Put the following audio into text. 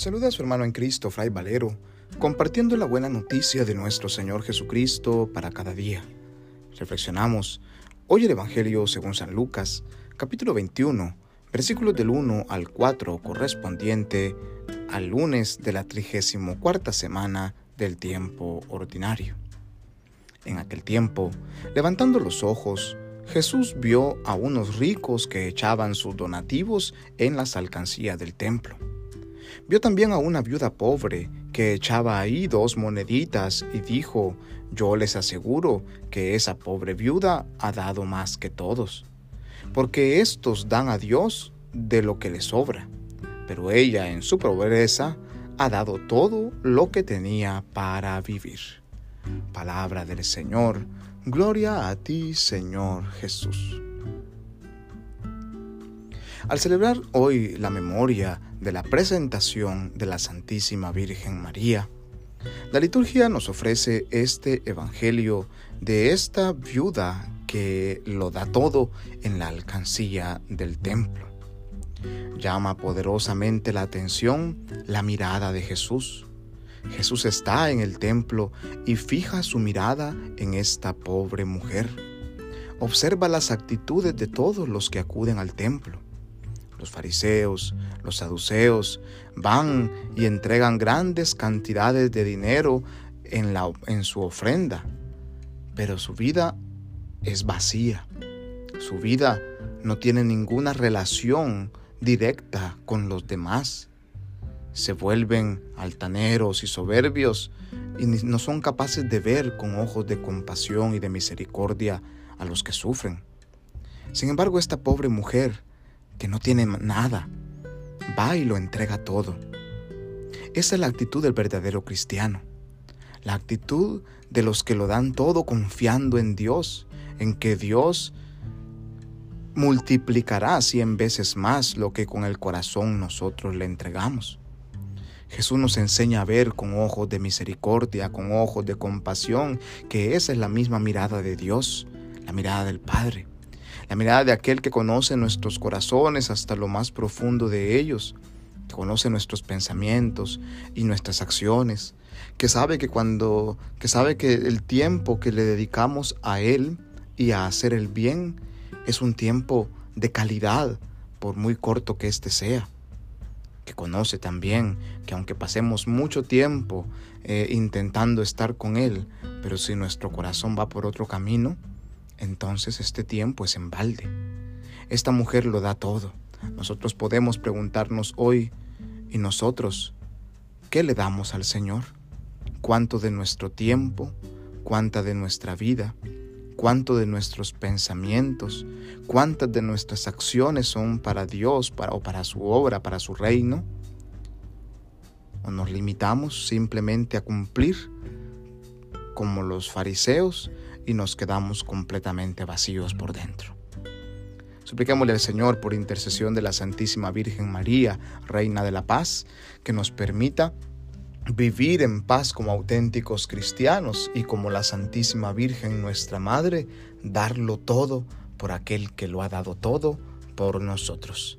saluda a su hermano en Cristo, Fray Valero, compartiendo la buena noticia de nuestro Señor Jesucristo para cada día. Reflexionamos hoy el Evangelio según San Lucas, capítulo 21, versículos del 1 al 4, correspondiente al lunes de la 34 semana del tiempo ordinario. En aquel tiempo, levantando los ojos, Jesús vio a unos ricos que echaban sus donativos en las alcancías del templo. Vio también a una viuda pobre que echaba ahí dos moneditas y dijo, yo les aseguro que esa pobre viuda ha dado más que todos, porque éstos dan a Dios de lo que les sobra, pero ella en su pobreza ha dado todo lo que tenía para vivir. Palabra del Señor, gloria a ti Señor Jesús. Al celebrar hoy la memoria de la presentación de la Santísima Virgen María, la liturgia nos ofrece este Evangelio de esta viuda que lo da todo en la alcancía del templo. Llama poderosamente la atención la mirada de Jesús. Jesús está en el templo y fija su mirada en esta pobre mujer. Observa las actitudes de todos los que acuden al templo los fariseos, los saduceos, van y entregan grandes cantidades de dinero en, la, en su ofrenda, pero su vida es vacía. Su vida no tiene ninguna relación directa con los demás. Se vuelven altaneros y soberbios y no son capaces de ver con ojos de compasión y de misericordia a los que sufren. Sin embargo, esta pobre mujer que no tiene nada, va y lo entrega todo. Esa es la actitud del verdadero cristiano, la actitud de los que lo dan todo confiando en Dios, en que Dios multiplicará cien veces más lo que con el corazón nosotros le entregamos. Jesús nos enseña a ver con ojos de misericordia, con ojos de compasión, que esa es la misma mirada de Dios, la mirada del Padre la mirada de aquel que conoce nuestros corazones hasta lo más profundo de ellos, que conoce nuestros pensamientos y nuestras acciones, que sabe que cuando que sabe que el tiempo que le dedicamos a él y a hacer el bien es un tiempo de calidad, por muy corto que éste sea. Que conoce también que aunque pasemos mucho tiempo eh, intentando estar con Él, pero si nuestro corazón va por otro camino, entonces este tiempo es en balde. Esta mujer lo da todo. Nosotros podemos preguntarnos hoy, ¿y nosotros qué le damos al Señor? ¿Cuánto de nuestro tiempo? ¿Cuánta de nuestra vida? ¿Cuánto de nuestros pensamientos? ¿Cuántas de nuestras acciones son para Dios para, o para su obra, para su reino? ¿O nos limitamos simplemente a cumplir como los fariseos y nos quedamos completamente vacíos por dentro. Supliquémosle al Señor por intercesión de la Santísima Virgen María, Reina de la Paz, que nos permita vivir en paz como auténticos cristianos y como la Santísima Virgen nuestra Madre, darlo todo por aquel que lo ha dado todo por nosotros.